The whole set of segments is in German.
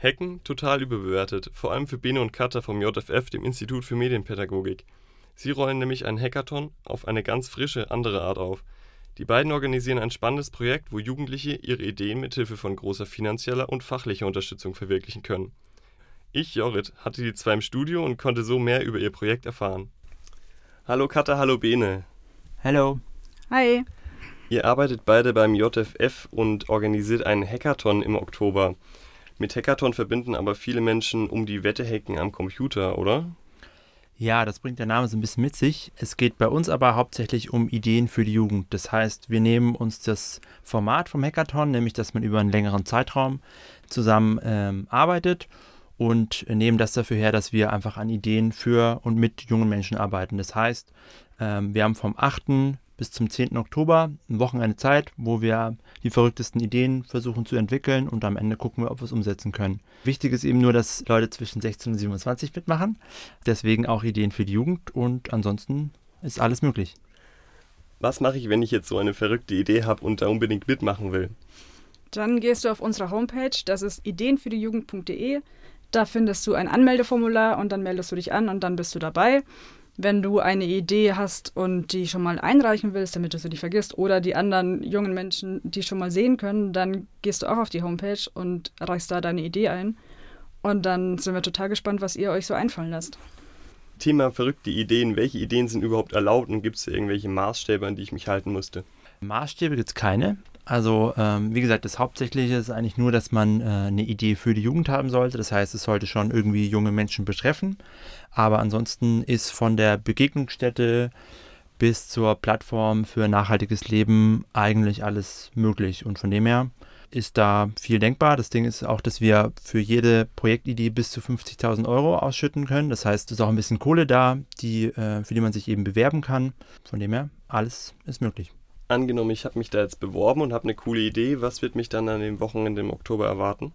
Hacken total überbewertet, vor allem für Bene und Katha vom JFF, dem Institut für Medienpädagogik. Sie rollen nämlich einen Hackathon auf eine ganz frische, andere Art auf. Die beiden organisieren ein spannendes Projekt, wo Jugendliche ihre Ideen mithilfe von großer finanzieller und fachlicher Unterstützung verwirklichen können. Ich, Jorrit, hatte die zwei im Studio und konnte so mehr über ihr Projekt erfahren. Hallo Katha, hallo Bene. Hallo. Hi. Ihr arbeitet beide beim JFF und organisiert einen Hackathon im Oktober. Mit Hackathon verbinden aber viele Menschen um die Wette hacken am Computer, oder? Ja, das bringt der Name so ein bisschen mit sich. Es geht bei uns aber hauptsächlich um Ideen für die Jugend. Das heißt, wir nehmen uns das Format vom Hackathon, nämlich dass man über einen längeren Zeitraum zusammen ähm, arbeitet und nehmen das dafür her, dass wir einfach an Ideen für und mit jungen Menschen arbeiten. Das heißt, ähm, wir haben vom 8 bis zum 10. Oktober ein Wochenende Zeit, wo wir die verrücktesten Ideen versuchen zu entwickeln und am Ende gucken wir, ob wir es umsetzen können. Wichtig ist eben nur, dass Leute zwischen 16 und 27 mitmachen. Deswegen auch Ideen für die Jugend und ansonsten ist alles möglich. Was mache ich, wenn ich jetzt so eine verrückte Idee habe und da unbedingt mitmachen will? Dann gehst du auf unsere Homepage, das ist ideenfürdejugend.de. Da findest du ein Anmeldeformular und dann meldest du dich an und dann bist du dabei wenn du eine Idee hast und die schon mal einreichen willst, damit du sie nicht vergisst, oder die anderen jungen Menschen, die schon mal sehen können, dann gehst du auch auf die Homepage und reichst da deine Idee ein. Und dann sind wir total gespannt, was ihr euch so einfallen lasst. Thema verrückte Ideen. Welche Ideen sind überhaupt erlaubt und gibt es irgendwelche Maßstäbe, an die ich mich halten musste? Maßstäbe gibt es keine. Also ähm, wie gesagt, das Hauptsächliche ist eigentlich nur, dass man äh, eine Idee für die Jugend haben sollte. Das heißt, es sollte schon irgendwie junge Menschen betreffen. Aber ansonsten ist von der Begegnungsstätte bis zur Plattform für nachhaltiges Leben eigentlich alles möglich. Und von dem her ist da viel denkbar. Das Ding ist auch, dass wir für jede Projektidee bis zu 50.000 Euro ausschütten können. Das heißt, es ist auch ein bisschen Kohle da, die, äh, für die man sich eben bewerben kann. Von dem her, alles ist möglich angenommen, ich habe mich da jetzt beworben und habe eine coole Idee, was wird mich dann an dem Wochenende im Oktober erwarten?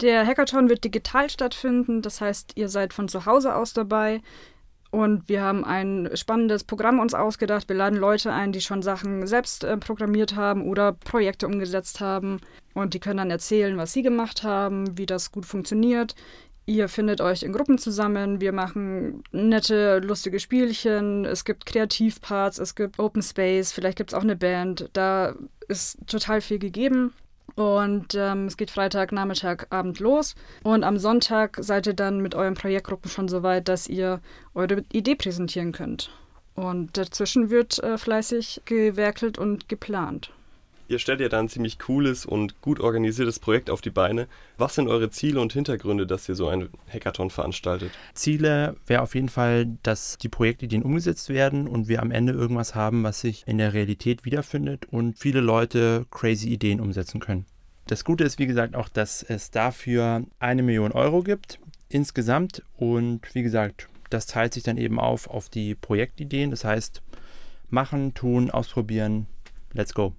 Der Hackathon wird digital stattfinden, das heißt, ihr seid von zu Hause aus dabei. Und wir haben ein spannendes Programm uns ausgedacht. Wir laden Leute ein, die schon Sachen selbst äh, programmiert haben oder Projekte umgesetzt haben. Und die können dann erzählen, was sie gemacht haben, wie das gut funktioniert. Ihr findet euch in Gruppen zusammen, wir machen nette, lustige Spielchen, es gibt Kreativparts, es gibt Open Space, vielleicht gibt es auch eine Band. Da ist total viel gegeben. Und ähm, es geht Freitag, Nachmittag, Abend los. Und am Sonntag seid ihr dann mit euren Projektgruppen schon so weit, dass ihr eure Idee präsentieren könnt. Und dazwischen wird äh, fleißig gewerkelt und geplant. Ihr stellt ja da ein ziemlich cooles und gut organisiertes Projekt auf die Beine. Was sind eure Ziele und Hintergründe, dass ihr so ein Hackathon veranstaltet? Ziele wäre auf jeden Fall, dass die Projektideen umgesetzt werden und wir am Ende irgendwas haben, was sich in der Realität wiederfindet und viele Leute crazy Ideen umsetzen können. Das Gute ist, wie gesagt, auch, dass es dafür eine Million Euro gibt insgesamt und wie gesagt, das teilt sich dann eben auf auf die Projektideen. Das heißt, machen, tun, ausprobieren, let's go.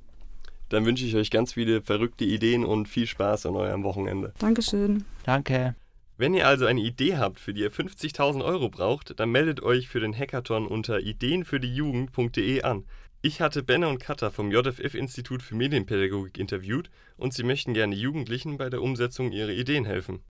Dann wünsche ich euch ganz viele verrückte Ideen und viel Spaß an eurem Wochenende. Dankeschön. Danke. Wenn ihr also eine Idee habt, für die ihr 50.000 Euro braucht, dann meldet euch für den Hackathon unter ideenfürdejugend.de an. Ich hatte Benner und Katha vom JFF-Institut für Medienpädagogik interviewt und sie möchten gerne Jugendlichen bei der Umsetzung ihrer Ideen helfen.